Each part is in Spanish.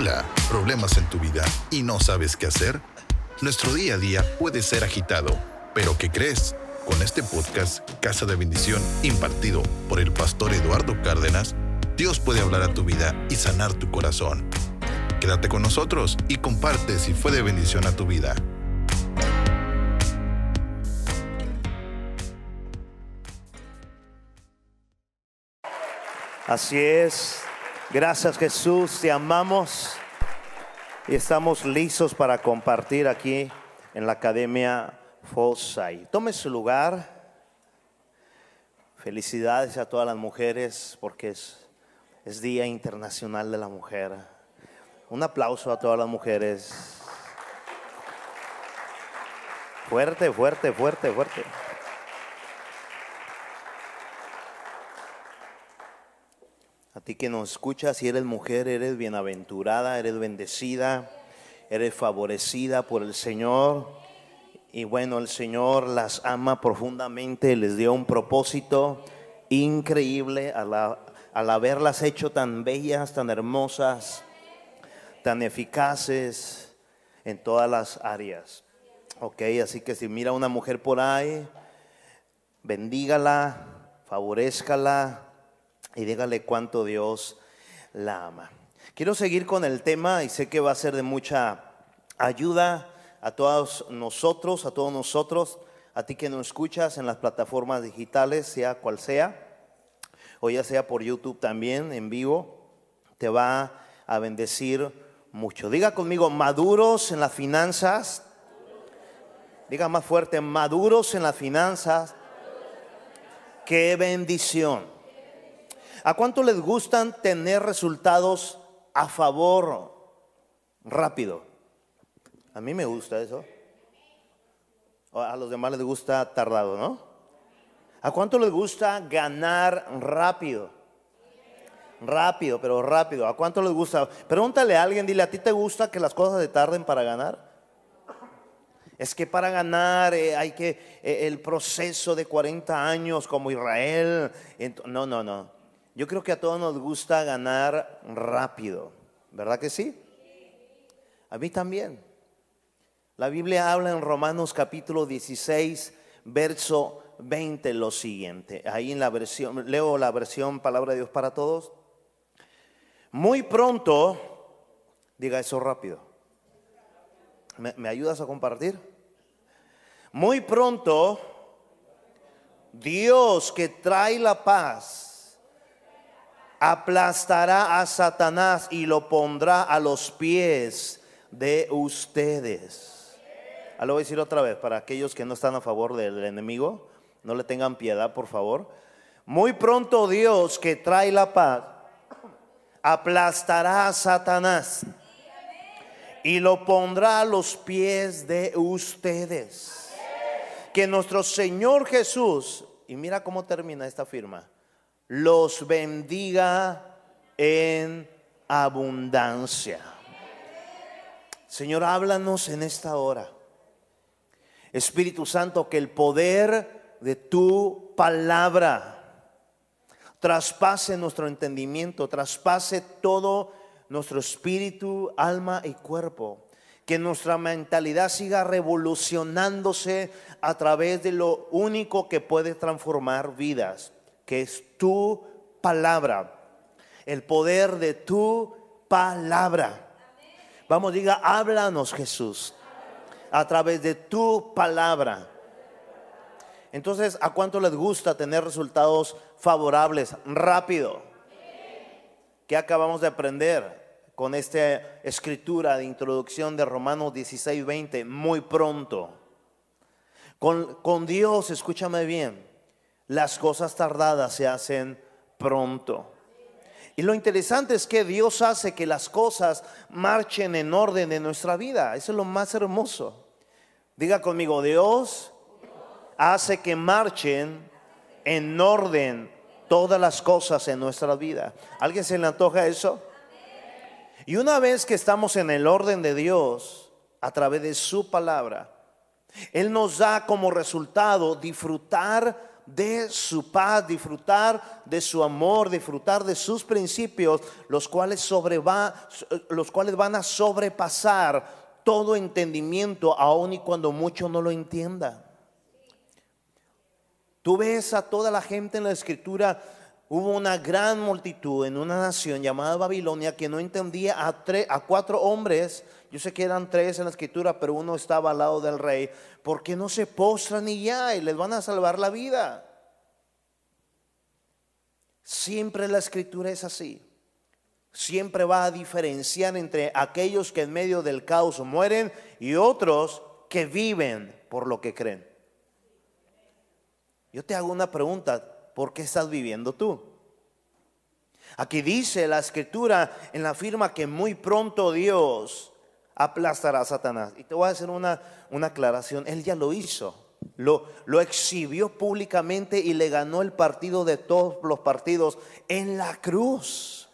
Hola, ¿problemas en tu vida y no sabes qué hacer? Nuestro día a día puede ser agitado, pero ¿qué crees? Con este podcast, Casa de Bendición, impartido por el pastor Eduardo Cárdenas, Dios puede hablar a tu vida y sanar tu corazón. Quédate con nosotros y comparte si fue de bendición a tu vida. Así es. Gracias Jesús, te amamos y estamos listos para compartir aquí en la Academia Fosai. Tome su lugar. Felicidades a todas las mujeres porque es, es Día Internacional de la Mujer. Un aplauso a todas las mujeres. Fuerte, fuerte, fuerte, fuerte. A ti que nos escuchas, si eres mujer, eres bienaventurada, eres bendecida, eres favorecida por el Señor. Y bueno, el Señor las ama profundamente, les dio un propósito increíble al, al haberlas hecho tan bellas, tan hermosas, tan eficaces en todas las áreas. Ok, así que si mira a una mujer por ahí, bendígala, favorezcala, y dígale cuánto Dios la ama. Quiero seguir con el tema y sé que va a ser de mucha ayuda a todos nosotros, a todos nosotros, a ti que nos escuchas en las plataformas digitales, sea cual sea, o ya sea por YouTube también en vivo, te va a bendecir mucho. Diga conmigo, maduros en las finanzas. Diga más fuerte, maduros en las finanzas. Qué bendición. ¿A cuánto les gustan tener resultados a favor rápido? A mí me gusta eso. A los demás les gusta tardado, ¿no? ¿A cuánto les gusta ganar rápido? Rápido, pero rápido. ¿A cuánto les gusta? Pregúntale a alguien, dile, ¿a ti te gusta que las cosas se tarden para ganar? Es que para ganar eh, hay que eh, el proceso de 40 años como Israel. No, no, no. Yo creo que a todos nos gusta ganar rápido, ¿verdad que sí? A mí también. La Biblia habla en Romanos capítulo 16, verso 20 lo siguiente. Ahí en la versión, leo la versión Palabra de Dios para todos. Muy pronto, diga eso rápido. ¿Me, me ayudas a compartir? Muy pronto, Dios que trae la paz aplastará a Satanás y lo pondrá a los pies de ustedes. Ah, lo voy a decir otra vez para aquellos que no están a favor del enemigo, no le tengan piedad, por favor. Muy pronto Dios que trae la paz aplastará a Satanás y lo pondrá a los pies de ustedes. Que nuestro Señor Jesús, y mira cómo termina esta firma, los bendiga en abundancia. Señor, háblanos en esta hora. Espíritu Santo, que el poder de tu palabra traspase nuestro entendimiento, traspase todo nuestro espíritu, alma y cuerpo. Que nuestra mentalidad siga revolucionándose a través de lo único que puede transformar vidas que es tu palabra, el poder de tu palabra. Vamos, diga, háblanos Jesús a través de tu palabra. Entonces, ¿a cuánto les gusta tener resultados favorables rápido? ¿Qué acabamos de aprender con esta escritura de introducción de Romanos 16, 20? Muy pronto. Con, con Dios, escúchame bien, las cosas tardadas se hacen pronto. Y lo interesante es que Dios hace que las cosas marchen en orden en nuestra vida. Eso es lo más hermoso. Diga conmigo, Dios hace que marchen en orden todas las cosas en nuestra vida. ¿Alguien se le antoja eso? Y una vez que estamos en el orden de Dios, a través de su palabra, Él nos da como resultado disfrutar de su paz, disfrutar de su amor, disfrutar de sus principios, los cuales, los cuales van a sobrepasar todo entendimiento, aun y cuando mucho no lo entienda. Tú ves a toda la gente en la escritura, hubo una gran multitud en una nación llamada Babilonia que no entendía a, a cuatro hombres, yo sé que eran tres en la escritura, pero uno estaba al lado del rey, porque no se postran y ya, y les van a salvar la vida. Siempre la escritura es así. Siempre va a diferenciar entre aquellos que en medio del caos mueren y otros que viven por lo que creen. Yo te hago una pregunta, ¿por qué estás viviendo tú? Aquí dice la escritura en la firma que muy pronto Dios aplastará a Satanás. Y te voy a hacer una, una aclaración, Él ya lo hizo. Lo, lo, exhibió públicamente y le ganó el partido de todos los partidos en la cruz.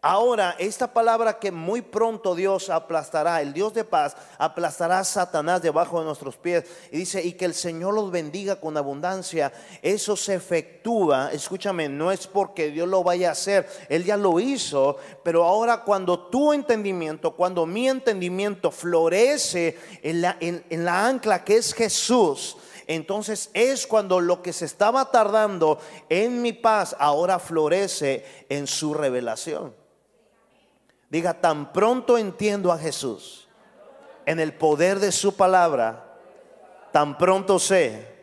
Ahora, esta palabra que muy pronto Dios aplastará, el Dios de paz, aplastará a Satanás debajo de nuestros pies. Y dice, y que el Señor los bendiga con abundancia. Eso se efectúa, escúchame, no es porque Dios lo vaya a hacer, Él ya lo hizo, pero ahora cuando tu entendimiento, cuando mi entendimiento florece en la, en la ancla que es Jesús, entonces es cuando lo que se estaba tardando en mi paz ahora florece en su revelación. Diga, tan pronto entiendo a Jesús en el poder de su palabra, tan pronto sé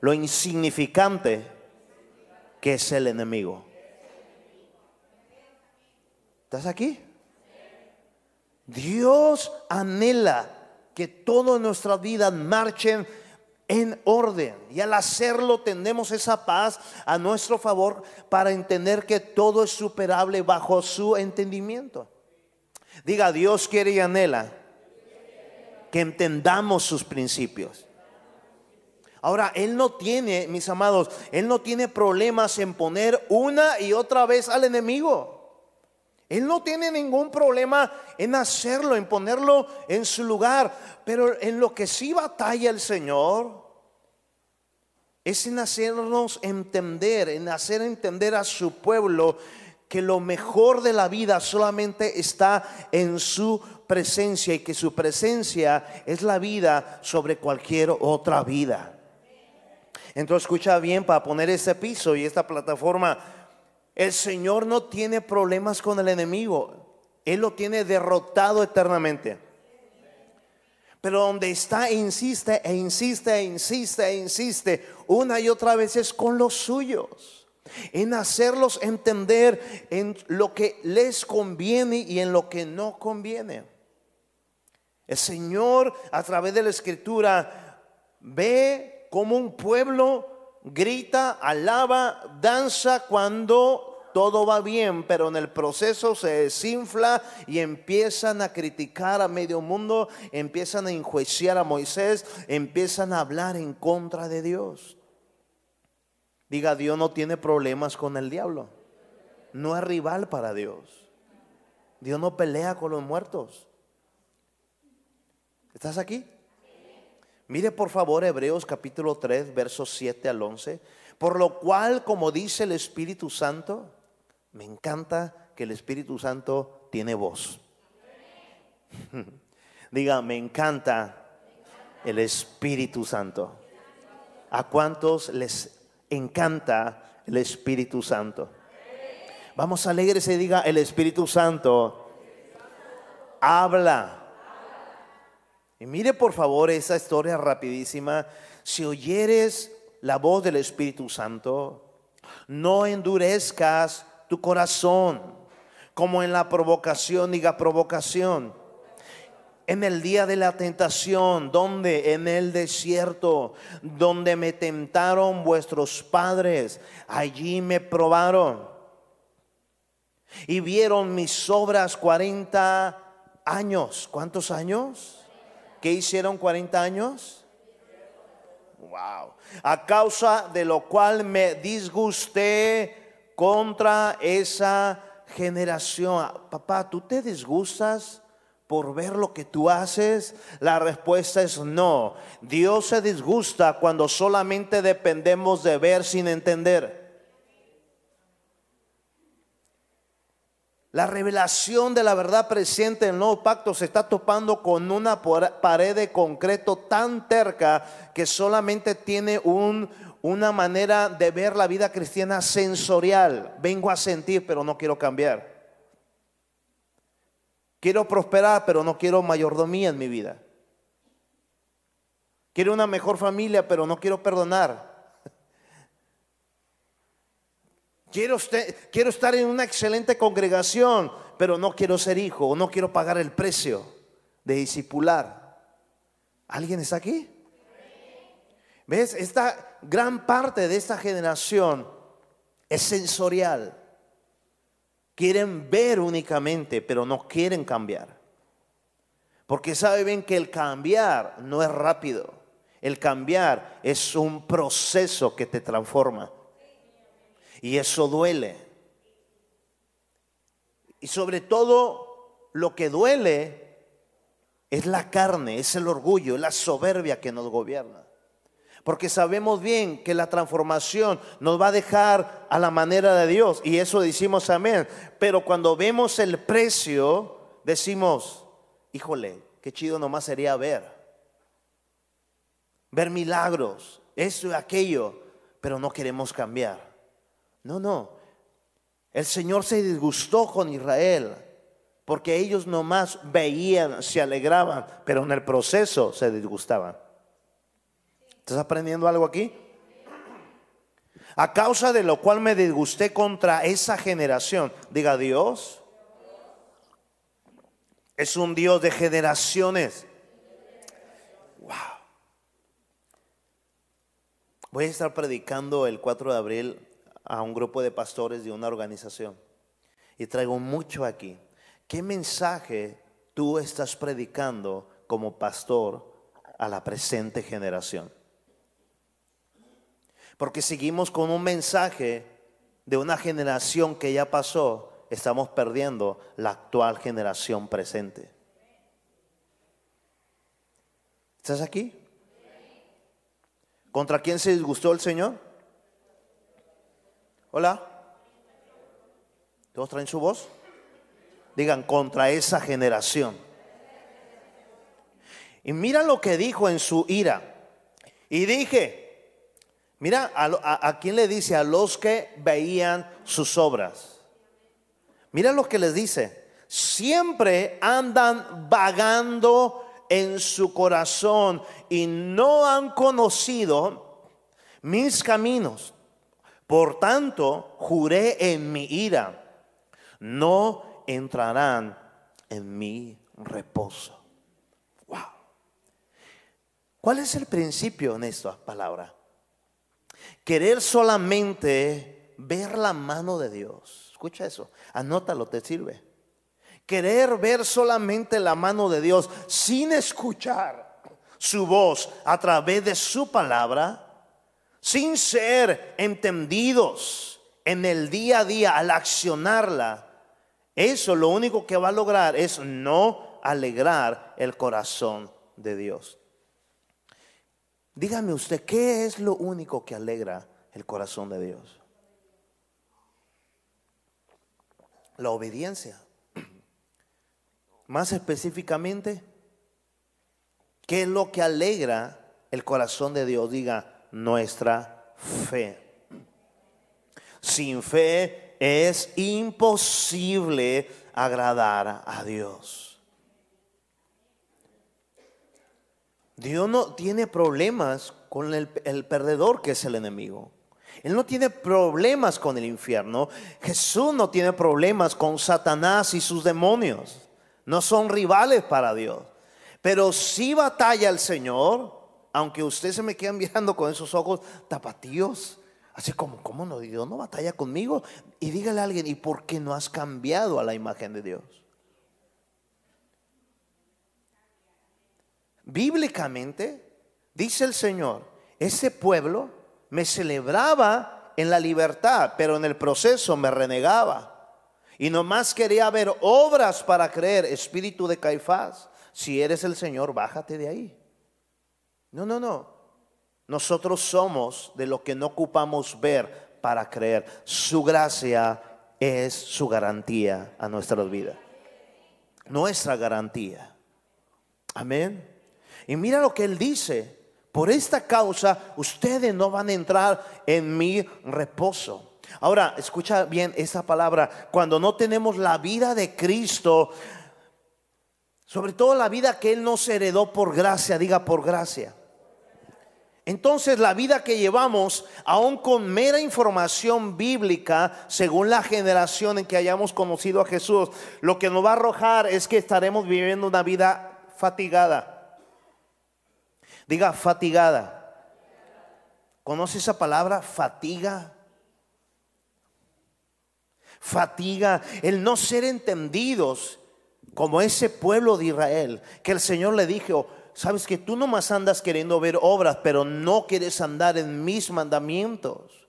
lo insignificante que es el enemigo. ¿Estás aquí? Dios anhela que todas nuestras vidas marchen en orden. Y al hacerlo tenemos esa paz a nuestro favor para entender que todo es superable bajo su entendimiento. Diga, Dios quiere y anhela que entendamos sus principios. Ahora, Él no tiene, mis amados, Él no tiene problemas en poner una y otra vez al enemigo. Él no tiene ningún problema en hacerlo, en ponerlo en su lugar. Pero en lo que sí batalla el Señor es en hacernos entender, en hacer entender a su pueblo que lo mejor de la vida solamente está en su presencia y que su presencia es la vida sobre cualquier otra vida. Entonces escucha bien para poner ese piso y esta plataforma el Señor no tiene problemas con el enemigo. Él lo tiene derrotado eternamente. Pero donde está, insiste e insiste e insiste e insiste una y otra vez es con los suyos. En hacerlos entender en lo que les conviene y en lo que no conviene. El Señor a través de la escritura ve como un pueblo grita, alaba, danza cuando todo va bien, pero en el proceso se desinfla y empiezan a criticar a medio mundo, empiezan a enjuiciar a Moisés, empiezan a hablar en contra de Dios. Diga, Dios no tiene problemas con el diablo. No es rival para Dios. Dios no pelea con los muertos. ¿Estás aquí? Mire por favor Hebreos capítulo 3, versos 7 al 11. Por lo cual, como dice el Espíritu Santo, me encanta que el Espíritu Santo tiene voz. Diga, me encanta el Espíritu Santo. ¿A cuántos les encanta el Espíritu Santo? Vamos a leer ese diga, el Espíritu Santo habla. Y mire por favor esa historia rapidísima. Si oyeres la voz del Espíritu Santo, no endurezcas tu corazón, como en la provocación, diga provocación. En el día de la tentación, donde en el desierto, donde me tentaron vuestros padres, allí me probaron. Y vieron mis obras 40 años. ¿Cuántos años? ¿Qué hicieron 40 años? Wow. A causa de lo cual me disgusté contra esa generación. Papá, ¿tú te disgustas por ver lo que tú haces? La respuesta es no. Dios se disgusta cuando solamente dependemos de ver sin entender. La revelación de la verdad presente en el nuevo pacto se está topando con una pared de concreto tan terca que solamente tiene un, una manera de ver la vida cristiana sensorial. Vengo a sentir, pero no quiero cambiar. Quiero prosperar, pero no quiero mayordomía en mi vida. Quiero una mejor familia, pero no quiero perdonar. Quiero, quiero estar en una excelente congregación, pero no quiero ser hijo o no quiero pagar el precio de discipular. ¿Alguien está aquí? ¿Ves? Esta gran parte de esta generación es sensorial. Quieren ver únicamente, pero no quieren cambiar. Porque saben que el cambiar no es rápido. El cambiar es un proceso que te transforma. Y eso duele. Y sobre todo lo que duele es la carne, es el orgullo, es la soberbia que nos gobierna. Porque sabemos bien que la transformación nos va a dejar a la manera de Dios. Y eso decimos amén. Pero cuando vemos el precio, decimos, híjole, qué chido nomás sería ver. Ver milagros, esto y aquello. Pero no queremos cambiar. No, no. El Señor se disgustó con Israel porque ellos nomás veían, se alegraban, pero en el proceso se disgustaban. ¿Estás aprendiendo algo aquí? A causa de lo cual me disgusté contra esa generación. Diga Dios. Es un Dios de generaciones. Wow. Voy a estar predicando el 4 de abril a un grupo de pastores de una organización. Y traigo mucho aquí. ¿Qué mensaje tú estás predicando como pastor a la presente generación? Porque seguimos con un mensaje de una generación que ya pasó, estamos perdiendo la actual generación presente. ¿Estás aquí? ¿Contra quién se disgustó el Señor? Hola. ¿Todos traen su voz? Digan, contra esa generación. Y mira lo que dijo en su ira. Y dije, mira a, a, quién le dice, a los que veían sus obras. Mira lo que les dice. Siempre andan vagando en su corazón y no han conocido mis caminos. Por tanto, juré en mi ira, no entrarán en mi reposo. Wow. ¿Cuál es el principio en esta palabra? Querer solamente ver la mano de Dios. Escucha eso, anótalo, te sirve. Querer ver solamente la mano de Dios sin escuchar su voz a través de su palabra sin ser entendidos en el día a día al accionarla, eso lo único que va a lograr es no alegrar el corazón de Dios. Dígame usted, ¿qué es lo único que alegra el corazón de Dios? La obediencia. Más específicamente, ¿qué es lo que alegra el corazón de Dios? Diga, nuestra fe. Sin fe es imposible agradar a Dios. Dios no tiene problemas con el, perdedor que es el enemigo. Él no tiene problemas con el infierno. Jesús no tiene problemas con Satanás y sus demonios. No son rivales para Dios. Pero si batalla el Señor aunque usted se me quede mirando con esos ojos tapatíos, así como, ¿cómo no? Dios no batalla conmigo. Y dígale a alguien, ¿y por qué no has cambiado a la imagen de Dios? Bíblicamente, dice el Señor, ese pueblo me celebraba en la libertad, pero en el proceso me renegaba. Y nomás quería ver obras para creer, espíritu de Caifás. Si eres el Señor, bájate de ahí. No, no, no. Nosotros somos de lo que no ocupamos ver para creer. Su gracia es su garantía a nuestras vidas. Nuestra garantía. Amén. Y mira lo que él dice. Por esta causa ustedes no van a entrar en mi reposo. Ahora, escucha bien esa palabra. Cuando no tenemos la vida de Cristo, sobre todo la vida que Él nos heredó por gracia, diga por gracia. Entonces la vida que llevamos, aún con mera información bíblica, según la generación en que hayamos conocido a Jesús, lo que nos va a arrojar es que estaremos viviendo una vida fatigada. Diga fatigada. ¿Conoce esa palabra? Fatiga. Fatiga, el no ser entendidos como ese pueblo de Israel, que el Señor le dijo, Sabes que tú nomás andas queriendo ver obras, pero no quieres andar en mis mandamientos.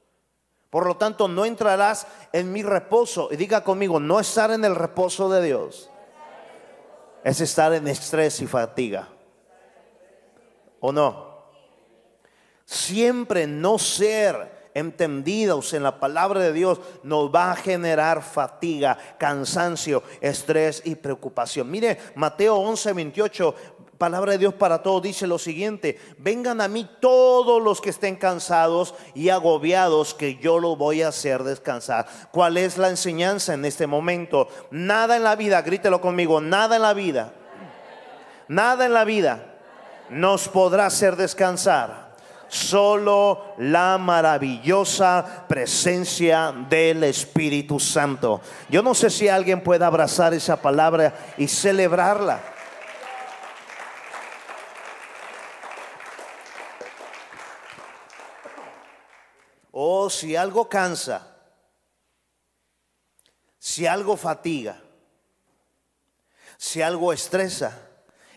Por lo tanto, no entrarás en mi reposo. Y diga conmigo, no estar en el reposo de Dios es estar en estrés y fatiga. ¿O no? Siempre no ser entendidos en la palabra de Dios nos va a generar fatiga, cansancio, estrés y preocupación. Mire, Mateo 11, 28 palabra de Dios para todos dice lo siguiente, vengan a mí todos los que estén cansados y agobiados, que yo lo voy a hacer descansar. ¿Cuál es la enseñanza en este momento? Nada en la vida, grítelo conmigo, nada en la vida, nada en la vida nos podrá hacer descansar. Solo la maravillosa presencia del Espíritu Santo. Yo no sé si alguien puede abrazar esa palabra y celebrarla. Oh, si algo cansa, si algo fatiga, si algo estresa,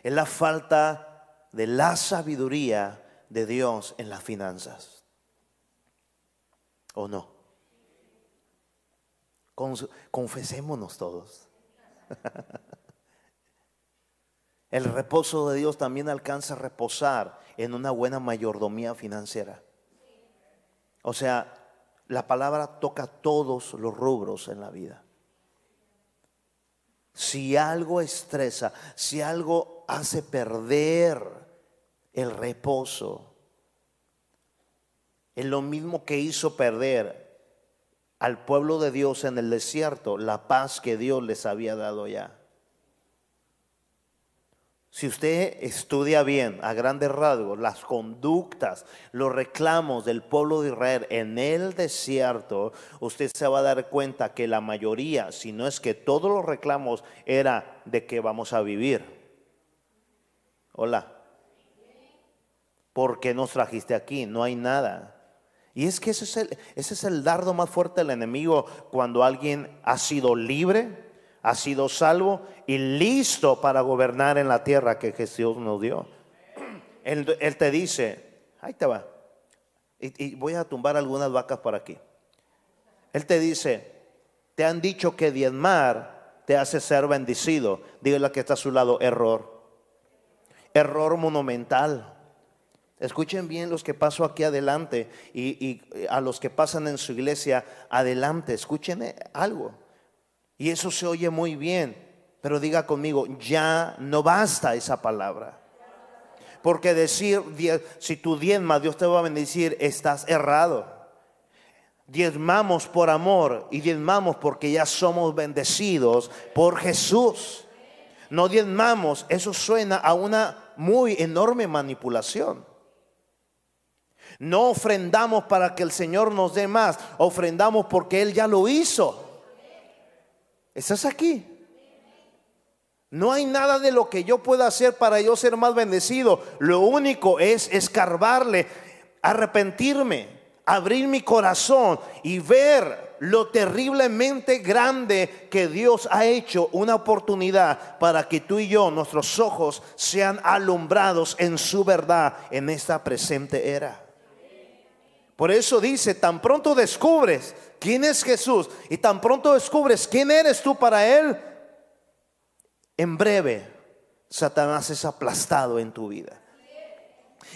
es la falta de la sabiduría de Dios en las finanzas. ¿O no? Confesémonos todos. El reposo de Dios también alcanza a reposar en una buena mayordomía financiera. O sea, la palabra toca todos los rubros en la vida. Si algo estresa, si algo hace perder el reposo, es lo mismo que hizo perder al pueblo de Dios en el desierto la paz que Dios les había dado ya. Si usted estudia bien, a grandes rasgos, las conductas, los reclamos del pueblo de Israel en el desierto, usted se va a dar cuenta que la mayoría, si no es que todos los reclamos, era de que vamos a vivir. Hola. ¿Por qué nos trajiste aquí? No hay nada. Y es que ese es el, ese es el dardo más fuerte del enemigo cuando alguien ha sido libre ha sido salvo y listo para gobernar en la tierra que Jesús nos dio. Él, te dice, ahí te va, y, voy a tumbar algunas vacas por aquí. Él te dice, te han dicho que diezmar te hace ser bendecido. Dígale que está a su lado, error. Error monumental. Escuchen bien los que paso aquí adelante y, y, a los que pasan en su iglesia adelante. Escuchen eh, algo. Y eso se oye muy bien, pero diga conmigo, ya no basta esa palabra. Porque decir, si tú diezmas, Dios te va a bendecir, estás errado. Diezmamos por amor y diezmamos porque ya somos bendecidos por Jesús. No diezmamos, eso suena a una muy enorme manipulación. No ofrendamos para que el Señor nos dé más, ofrendamos porque Él ya lo hizo. ¿Estás aquí? No hay nada de lo que yo pueda hacer para yo ser más bendecido. Lo único es escarbarle, arrepentirme, abrir mi corazón y ver lo terriblemente grande que Dios ha hecho una oportunidad para que tú y yo, nuestros ojos, sean alumbrados en su verdad en esta presente era. Por eso dice, tan pronto descubres quién es Jesús y tan pronto descubres quién eres tú para Él, en breve Satanás es aplastado en tu vida.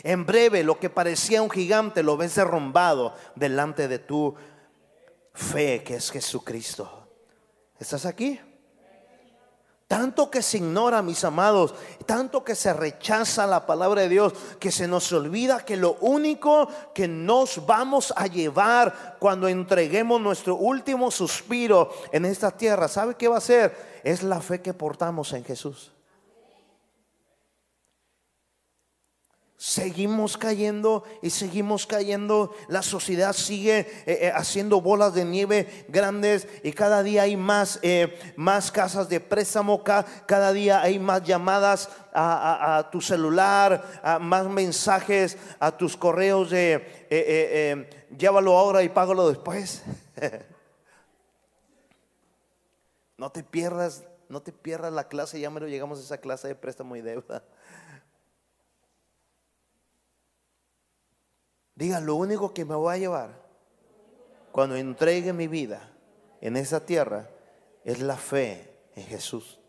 En breve lo que parecía un gigante lo ves derrumbado delante de tu fe que es Jesucristo. ¿Estás aquí? Tanto que se ignora, mis amados, tanto que se rechaza la palabra de Dios, que se nos olvida que lo único que nos vamos a llevar cuando entreguemos nuestro último suspiro en esta tierra, ¿sabe qué va a ser? Es la fe que portamos en Jesús. Seguimos cayendo y seguimos cayendo. La sociedad sigue eh, eh, haciendo bolas de nieve grandes y cada día hay más, eh, más casas de préstamo, cada día hay más llamadas a, tu celular, más mensajes a tus correos de llévalo ahora y págalo después. no te pierdas, no te pierdas la clase, ya me lo llegamos a esa clase de préstamo y deuda. Diga, lo único que me voy a llevar cuando entregue mi vida en esa tierra es la fe en Jesús.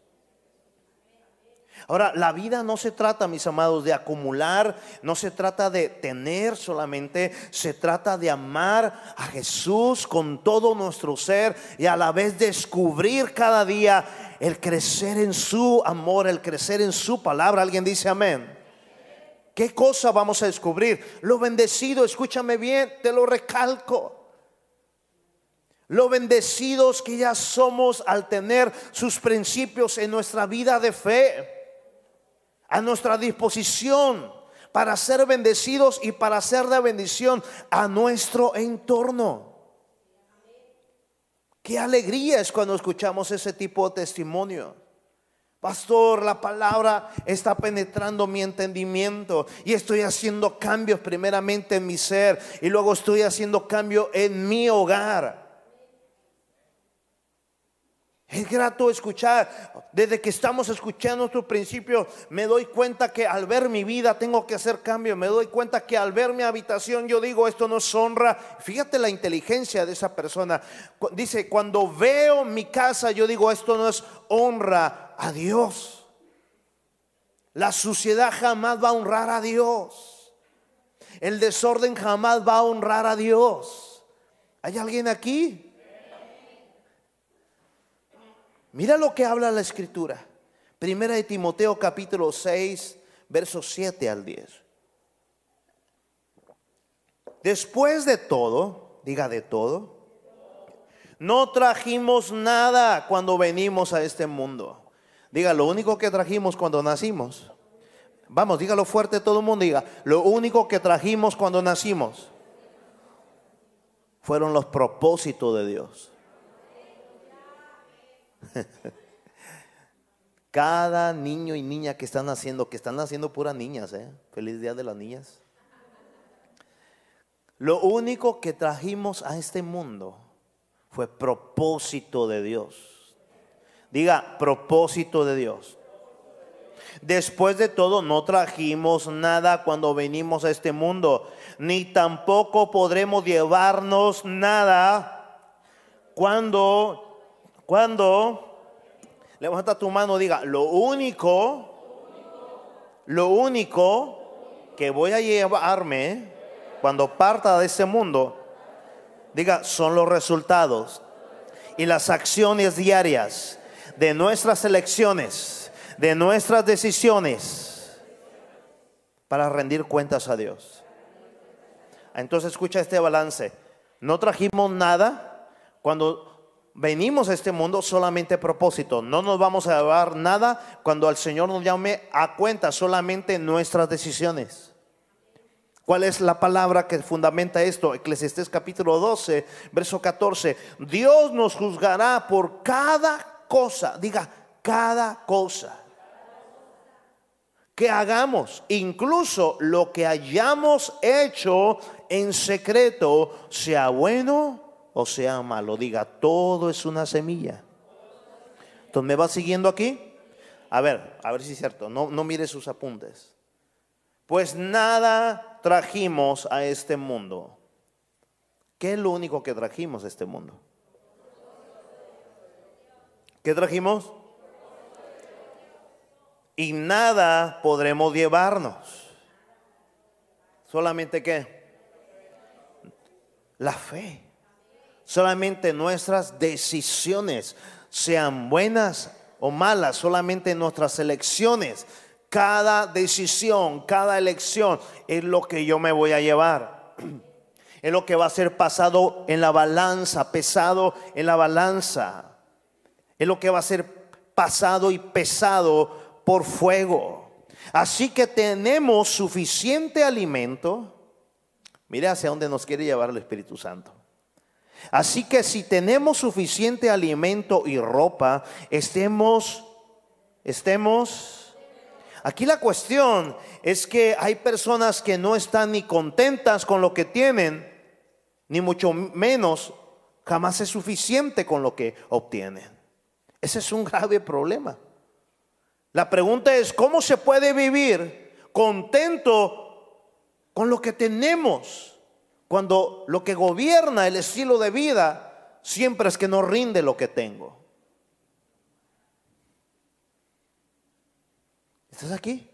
Ahora, la vida no se trata, mis amados, de acumular, no se trata de tener solamente, se trata de amar a Jesús con todo nuestro ser y a la vez descubrir cada día el crecer en su amor, el crecer en su palabra. Alguien dice amén. ¿Qué cosa vamos a descubrir? Lo bendecido, escúchame bien, te lo recalco. Lo bendecidos que ya somos al tener sus principios en nuestra vida de fe, a nuestra disposición para ser bendecidos y para ser de bendición a nuestro entorno. Qué alegría es cuando escuchamos ese tipo de testimonio. Pastor, la palabra está penetrando mi entendimiento y estoy haciendo cambios primeramente en mi ser y luego estoy haciendo cambio en mi hogar. Es grato escuchar, desde que estamos escuchando tu principio, me doy cuenta que al ver mi vida tengo que hacer cambio, me doy cuenta que al ver mi habitación yo digo, esto no es honra. Fíjate la inteligencia de esa persona. Dice, cuando veo mi casa, yo digo, esto no es honra a Dios. La suciedad jamás va a honrar a Dios. El desorden jamás va a honrar a Dios. ¿Hay alguien aquí? Mira lo que habla la escritura. Primera de Timoteo capítulo 6, versos 7 al 10. Después de todo, diga de todo, no trajimos nada cuando venimos a este mundo Diga, lo único que trajimos cuando nacimos. Vamos, dígalo fuerte todo el mundo. Diga, lo único que trajimos cuando nacimos fueron los propósitos de Dios. Cada niño y niña que están naciendo, que están naciendo puras niñas, ¿eh? Feliz día de las niñas. Lo único que trajimos a este mundo fue propósito de Dios. Diga, propósito de Dios. Después de todo, no trajimos nada cuando venimos a este mundo, ni tampoco podremos llevarnos nada cuando, cuando, levanta tu mano, diga, lo único, lo único que voy a llevarme cuando parta de este mundo, diga, son los resultados y las acciones diarias de nuestras elecciones, de nuestras decisiones, para rendir cuentas a Dios. Entonces escucha este balance. No trajimos nada cuando venimos a este mundo solamente propósito. No nos vamos a llevar nada cuando el Señor nos llame a cuenta, solamente nuestras decisiones. ¿Cuál es la palabra que fundamenta esto? Eclesiastés capítulo 12, verso 14. Dios nos juzgará por cada cosa, diga cada cosa que hagamos, incluso lo que hayamos hecho en secreto, sea bueno o sea malo, diga, todo es una semilla. Entonces, ¿me va siguiendo aquí? A ver, a ver si es cierto, no, no mire sus apuntes. Pues nada trajimos a este mundo. ¿Qué es lo único que trajimos a este mundo? ¿Qué trajimos? Y nada podremos llevarnos. Solamente qué? La fe. Solamente nuestras decisiones, sean buenas o malas, solamente nuestras elecciones. Cada decisión, cada elección es lo que yo me voy a llevar. Es lo que va a ser pasado en la balanza, pesado en la balanza. Es lo que va a ser pasado y pesado por fuego. Así que tenemos suficiente alimento. Mire hacia dónde nos quiere llevar el Espíritu Santo. Así que si tenemos suficiente alimento y ropa, estemos, estemos. Aquí la cuestión es que hay personas que no están ni contentas con lo que tienen, ni mucho menos jamás es suficiente con lo que obtienen. Ese es un grave problema. La pregunta es, ¿cómo se puede vivir contento con lo que tenemos? Cuando lo que gobierna el estilo de vida siempre es que no rinde lo que tengo. ¿Estás aquí?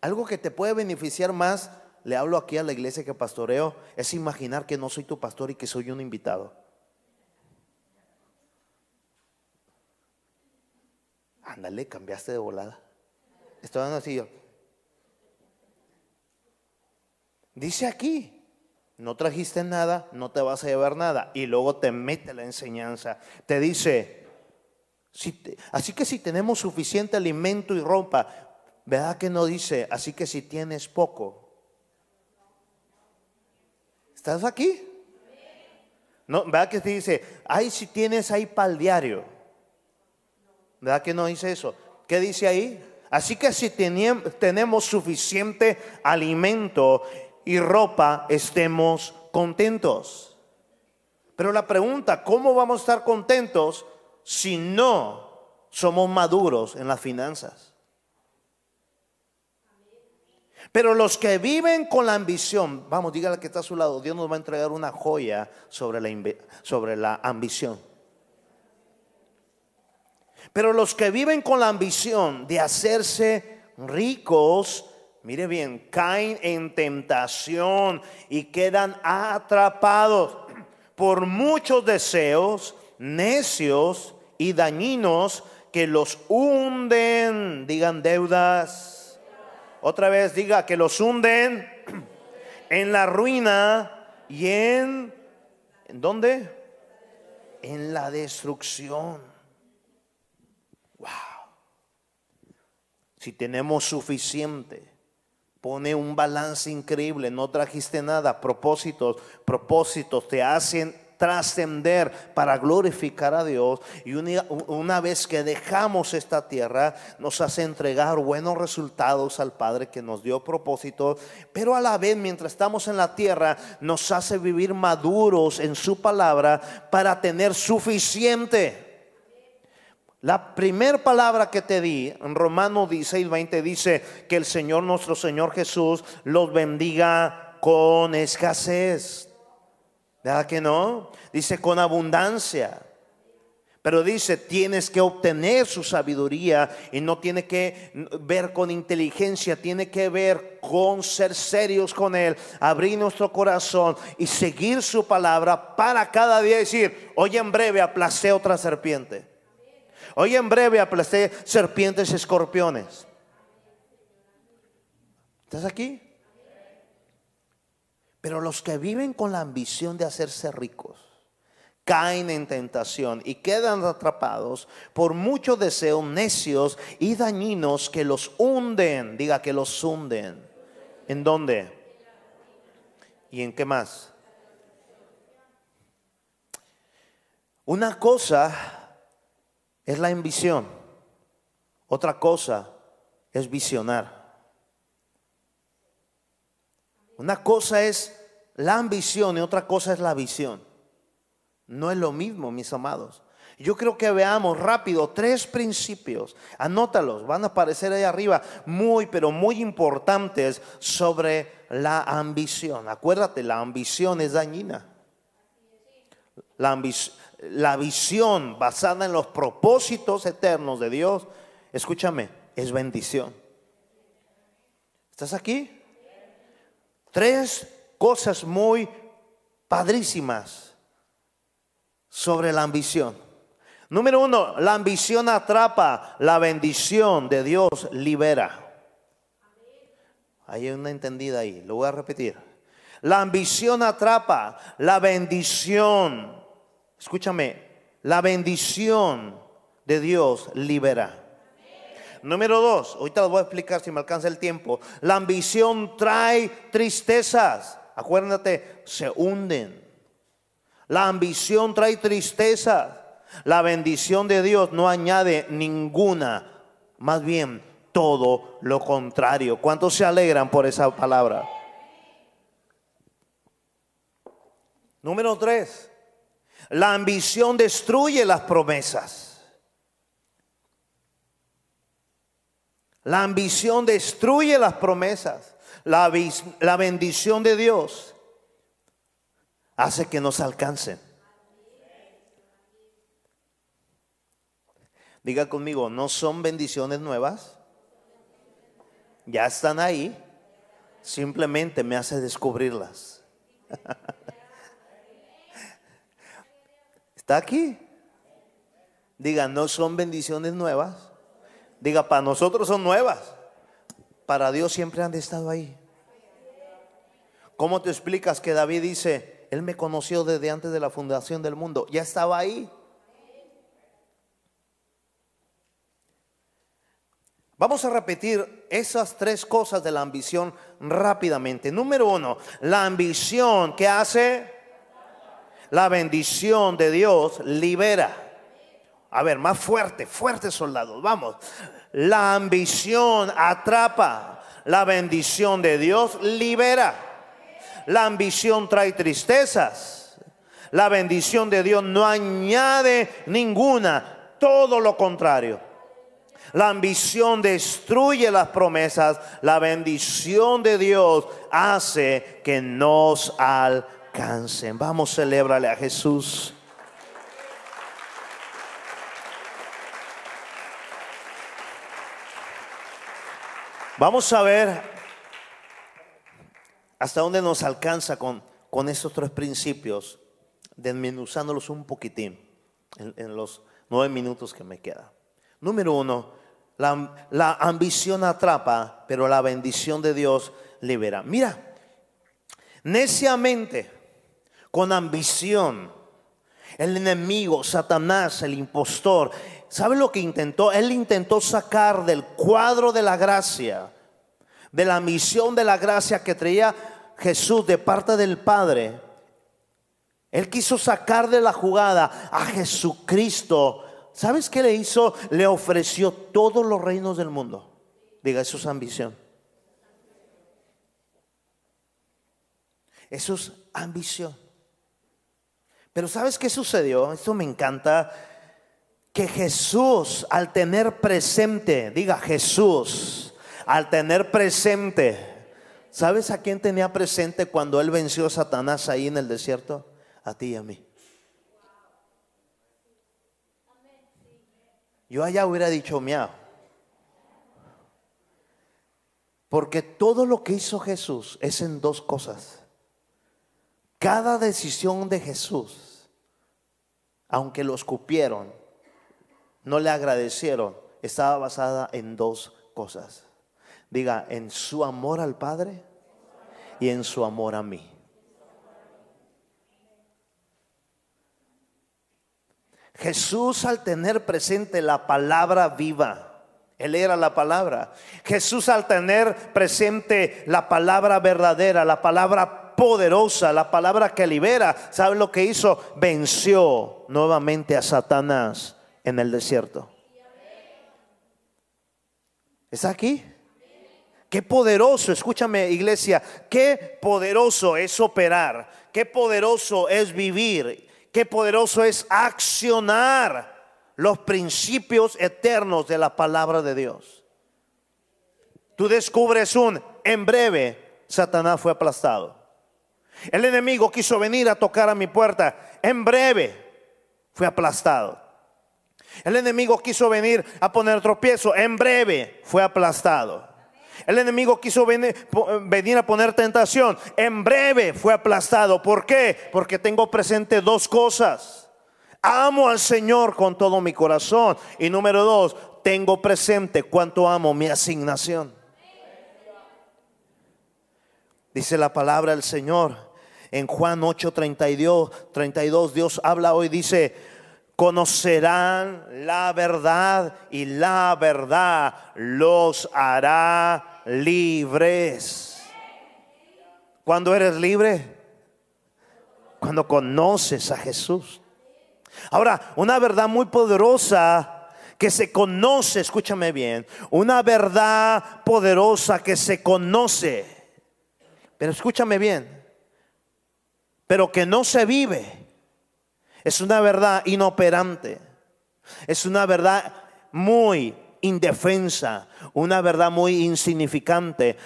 Algo que te puede beneficiar más, le hablo aquí a la iglesia que pastoreo, es imaginar que no soy tu pastor y que soy un invitado. Ándale, cambiaste de volada. Estaban así yo. Dice aquí, no trajiste nada, no te vas a llevar nada. Y luego te mete la enseñanza. Te dice, así que si tenemos suficiente alimento y ropa, ¿verdad que no dice, así que si tienes poco? ¿Estás aquí? No, ¿Verdad que te dice, ay, si tienes ahí para el diario? ¿Verdad que no dice eso? ¿Qué dice ahí? Así que si tenemos suficiente alimento y ropa estemos contentos. Pero la pregunta, ¿cómo vamos a estar contentos si no somos maduros en las finanzas? Pero los que viven con la ambición, vamos, dígale que está a su lado, Dios nos va a entregar una joya sobre la, sobre la ambición. Pero los que viven con la ambición de hacerse ricos, mire bien, caen en tentación y quedan atrapados por muchos deseos necios y dañinos que los hunden, digan deudas. Otra vez diga que los hunden en la ruina y en ¿en dónde? En la destrucción. Wow. Si tenemos suficiente pone un balance increíble, no trajiste nada, propósitos, propósitos te hacen trascender para glorificar a Dios y una, vez que dejamos esta tierra nos hace entregar buenos resultados al Padre que nos dio propósitos, pero a la vez mientras estamos en la tierra nos hace vivir maduros en su palabra para tener suficiente. La primera palabra que te di en Romanos 16, 20 dice que el Señor, nuestro Señor Jesús, los bendiga con escasez. ¿Verdad que no? Dice con abundancia. Pero dice, tienes que obtener su sabiduría y no tiene que ver con inteligencia, tiene que ver con ser serios con Él, abrir nuestro corazón y seguir su palabra para cada día decir, hoy en breve aplacé otra serpiente. Hoy en breve aplasté serpientes y escorpiones. ¿Estás aquí? Pero los que viven con la ambición de hacerse ricos caen en tentación y quedan atrapados por muchos deseos necios y dañinos que los hunden. Diga que los hunden. ¿En dónde? ¿Y en qué más? Una cosa es la ambición. Otra cosa es visionar. Una cosa es la ambición y otra cosa es la visión. No es lo mismo, mis amados. Yo creo que veamos rápido tres principios. Anótalos, van a aparecer ahí arriba, muy, pero muy importantes sobre la ambición. Acuérdate, la ambición es dañina. la, ambi- la visión basada en los propósitos eternos de Dios, escúchame, es bendición. ¿Estás aquí? Tres cosas muy padrísimas sobre la ambición. Número uno, la ambición atrapa, la bendición de Dios libera. Hay una entendida ahí, lo voy a repetir. La ambición atrapa, la bendición, escúchame, la bendición de Dios libera. Número dos, ahorita lo voy a explicar si me alcanza el tiempo. La ambición trae tristezas. Acuérdate, se hunden. La ambición trae tristezas. La bendición de Dios no añade ninguna, más bien todo lo contrario. ¿Cuántos se alegran por esa palabra? Número tres, la ambición destruye las promesas. La ambición destruye las promesas. La, la bendición de Dios hace que nos alcancen. Diga conmigo, ¿no son bendiciones nuevas? Ya están ahí. Simplemente me hace descubrirlas. ¿Está aquí? Diga, ¿no son bendiciones nuevas? Diga, para nosotros son nuevas. Para Dios siempre han estado ahí. ¿Cómo te explicas que David dice, Él me conoció desde antes de la fundación del mundo? Ya estaba ahí. Vamos a repetir esas tres cosas de la ambición rápidamente. Número uno, la ambición que hace la bendición de Dios libera. A ver, más fuerte, fuerte soldados, vamos. La ambición atrapa, la bendición de Dios libera. La ambición trae tristezas. La bendición de Dios no añade ninguna, todo lo contrario. La ambición destruye las promesas. La bendición de Dios hace que nos Vamos, celébrale a Jesús. Vamos a ver hasta dónde nos alcanza con, con estos tres principios, desmenuzándolos un poquitín en, en los nueve minutos que me quedan. Número uno, la, la ambición atrapa, pero la bendición de Dios libera. Mira, neciamente, con ambición, el enemigo, Satanás, el impostor, ¿sabe lo que intentó? Él intentó sacar del cuadro de la gracia, de la misión de la gracia que traía Jesús de parte del Padre. Él quiso sacar de la jugada a Jesucristo. ¿Sabes qué le hizo? Le ofreció todos los reinos del mundo. Diga, eso es ambición. Eso es ambición. Pero ¿sabes qué sucedió? Esto me encanta. Que Jesús al tener presente, diga Jesús, al tener presente, ¿sabes a quién tenía presente cuando él venció a Satanás ahí en el desierto? A ti y a mí. Yo allá hubiera dicho miau. Porque todo lo que hizo Jesús es en dos cosas. Cada decisión de Jesús, aunque lo escupieron, no le agradecieron, estaba basada en dos cosas. Diga, en su amor al Padre y en su amor a mí. Jesús al tener presente la palabra viva, Él era la palabra. Jesús al tener presente la palabra verdadera, la palabra poderosa, la palabra que libera, ¿sabe lo que hizo? Venció nuevamente a Satanás en el desierto. ¿Está aquí? Qué poderoso, escúchame iglesia, qué poderoso es operar, qué poderoso es vivir, qué poderoso es accionar los principios eternos de la palabra de Dios. Tú descubres un, en breve, Satanás fue aplastado. El enemigo quiso venir a tocar a mi puerta. En breve fue aplastado. El enemigo quiso venir a poner tropiezo. En breve fue aplastado. El enemigo quiso venir, a poner tentación. En breve fue aplastado. ¿Por qué? Porque tengo presente dos cosas. Amo al Señor con todo mi corazón. Y número dos, tengo presente cuánto amo mi asignación. Dice la palabra del Señor en Juan 8, 32, Dios habla hoy, dice, conocerán la verdad y la verdad los hará libres. ¿Cuándo eres libre? Cuando conoces a Jesús. Ahora, una verdad muy poderosa que se conoce, escúchame bien, una verdad poderosa que se conoce. Pero escúchame bien, pero que no se vive. Es una verdad inoperante. Es una verdad muy indefensa, una verdad muy insignificante.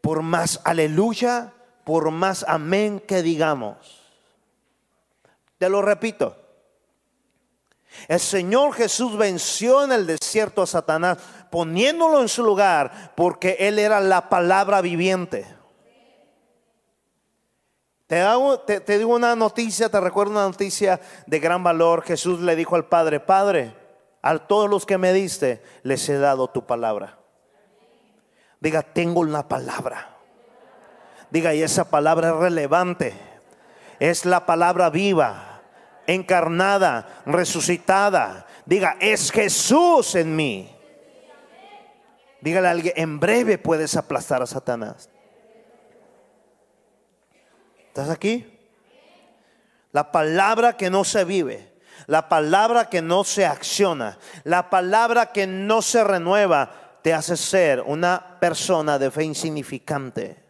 Por más aleluya, por más amén que digamos. Te lo repito. El Señor Jesús venció en el desierto a Satanás poniéndolo en su lugar porque Él era la palabra viviente. Te, digo una noticia, te recuerdo una noticia de gran valor. Jesús le dijo al Padre, Padre, a todos los que me diste, les he dado tu palabra. Diga, tengo una palabra. Diga, y esa palabra es relevante. Es la palabra viva, encarnada, resucitada. Diga, es Jesús en mí. Dígale a alguien, en breve puedes aplastar a Satanás. ¿Estás aquí? La palabra que no se vive, la palabra que no se acciona, la palabra que no se renueva, te hace ser una persona de fe insignificante.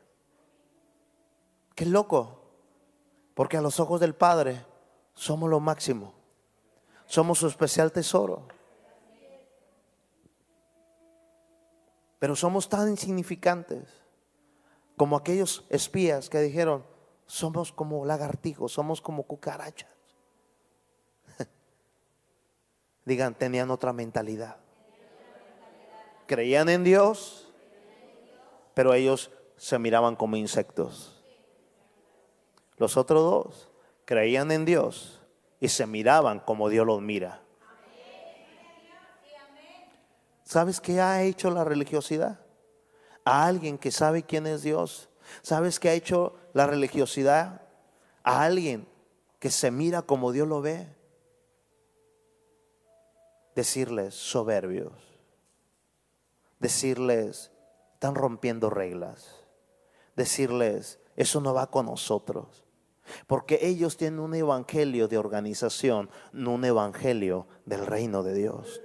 Qué loco, porque a los ojos del Padre somos lo máximo, somos su especial tesoro. Pero somos tan insignificantes como aquellos espías que dijeron, somos como lagartijos, somos como cucarachas. Digan, tenían otra mentalidad. Creían en Dios, pero ellos se miraban como insectos. Los otros dos creían en Dios y se miraban como Dios los mira. ¿Sabes qué ha hecho la religiosidad? A alguien que sabe quién es Dios ¿Sabes qué ha hecho la religiosidad a alguien que se mira como Dios lo ve? Decirles soberbios. Decirles, están rompiendo reglas. Decirles, eso no va con nosotros. Porque ellos tienen un evangelio de organización, no un evangelio del reino de Dios.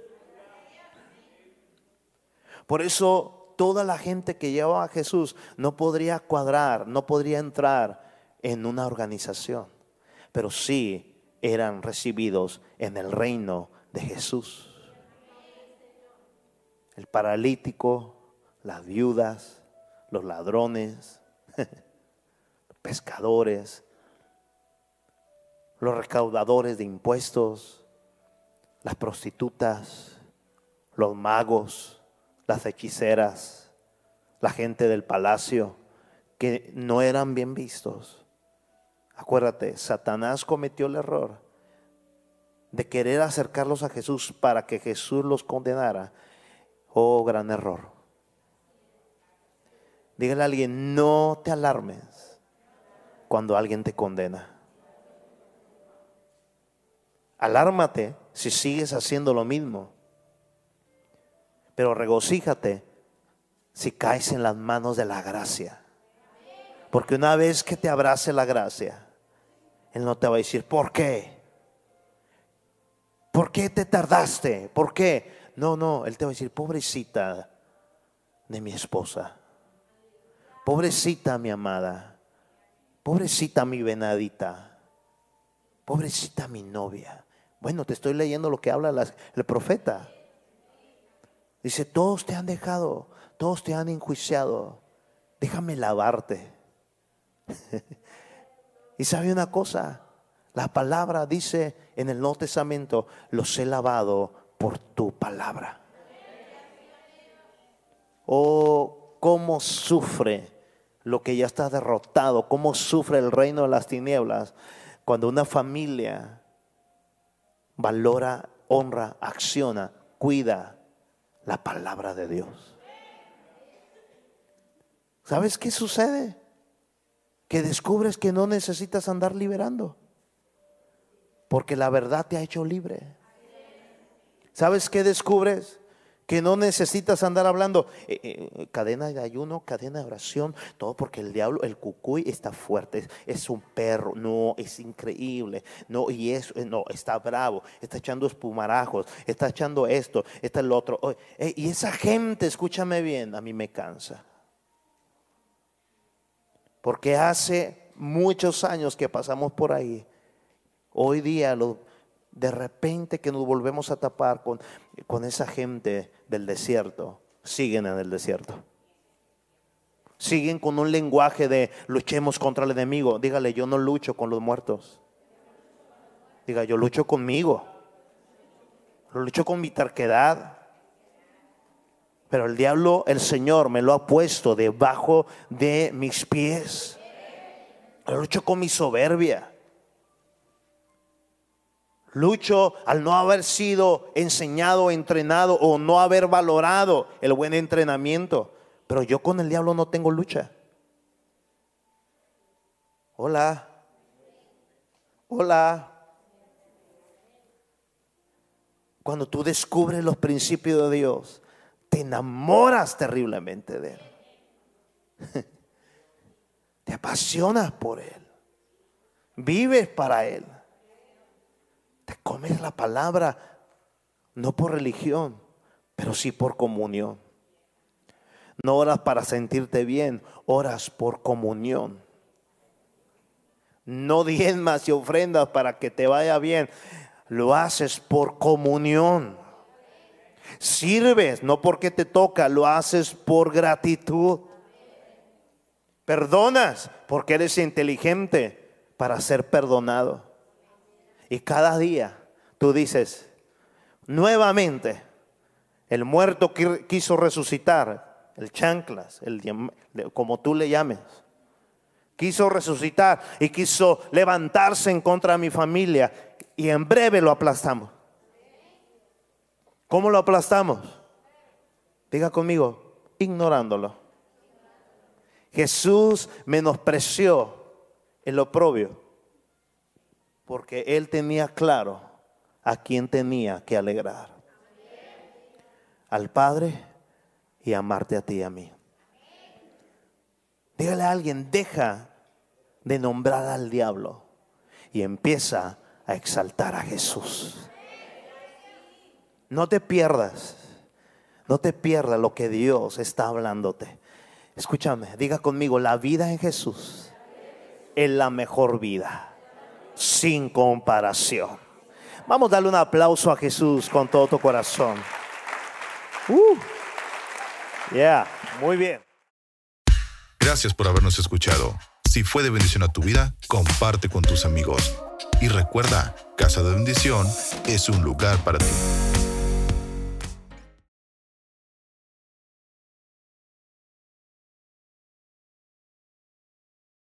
Por eso toda la gente que llevaba a Jesús no podría cuadrar, no podría entrar en una organización, pero sí eran recibidos en el reino de Jesús. El paralítico, las viudas, los ladrones, los pescadores, los recaudadores de impuestos, las prostitutas, los magos, las hechiceras, la gente del palacio, que no eran bien vistos. Acuérdate, Satanás cometió el error de querer acercarlos a Jesús para que Jesús los condenara. Oh, gran error. Dígale a alguien, no te alarmes cuando alguien te condena. Alármate si sigues haciendo lo mismo. Pero regocíjate si caes en las manos de la gracia. Porque una vez que te abrace la gracia, Él no te va a decir, ¿por qué? ¿Por qué te tardaste? ¿Por qué? No, no, Él te va a decir, pobrecita de mi esposa. Pobrecita mi amada. Pobrecita mi venadita. Pobrecita mi novia. Bueno, te estoy leyendo lo que habla el profeta. Dice, todos te han dejado, todos te han enjuiciado. Déjame lavarte. Y sabe una cosa, la palabra dice en el Nuevo Testamento, los he lavado por tu palabra. Oh, cómo sufre lo que ya está derrotado, cómo sufre el reino de las tinieblas cuando una familia valora, honra, acciona, cuida la palabra de Dios. ¿Sabes qué sucede? Que descubres que no necesitas andar liberando, porque la verdad te ha hecho libre. ¿Sabes qué descubres? Que no necesitas andar hablando eh, eh, cadena de ayuno, cadena de oración, todo porque el diablo, el cucuy está fuerte, es, un perro, no, es increíble, no, y eso, eh, no, está bravo, está echando espumarajos, está echando esto, está el otro. y esa gente, escúchame bien, a mí me cansa. Porque hace muchos años que pasamos por ahí, hoy día lo, de repente que nos volvemos a tapar con, con esa gente del desierto, siguen en el desierto. Siguen con un lenguaje de luchemos contra el enemigo. Dígale, yo no lucho con los muertos. Diga, yo lucho conmigo. Lo lucho con mi terquedad. Pero el diablo, el Señor, me lo ha puesto debajo de mis pies. Lo lucho con mi soberbia. Lucho al no haber sido enseñado, entrenado o no haber valorado el buen entrenamiento. Pero yo con el diablo no tengo lucha. Hola. Hola. Cuando tú descubres los principios de Dios, te enamoras terriblemente de Él. Te apasionas por Él. Vives para Él. Te comes la palabra, no por religión, pero sí por comunión. No oras para sentirte bien, oras por comunión. No diezmas y ofrendas para que te vaya bien, lo haces por comunión. Sirves, no porque te toca, lo haces por gratitud. Perdonas porque eres inteligente para ser perdonado. Y cada día tú dices, nuevamente, el muerto quiso resucitar, el chanclas, el, como tú le llames, quiso resucitar y quiso levantarse en contra de mi familia y en breve lo aplastamos. ¿Cómo lo aplastamos? Diga conmigo, ignorándolo. Jesús menospreció el oprobio porque él tenía claro a quién tenía que alegrar. Al Padre y amarte a ti y a mí. Dígale a alguien, deja de nombrar al diablo y empieza a exaltar a Jesús. No te pierdas, no te pierdas lo que Dios está hablándote. Escúchame, diga conmigo, la vida en Jesús es la mejor vida sin comparación. Vamos a darle un aplauso a Jesús con todo tu corazón. Uh, yeah, muy bien. Gracias por habernos escuchado. Si fue de bendición a tu vida, comparte con tus amigos. Y recuerda, Casa de Bendición es un lugar para ti.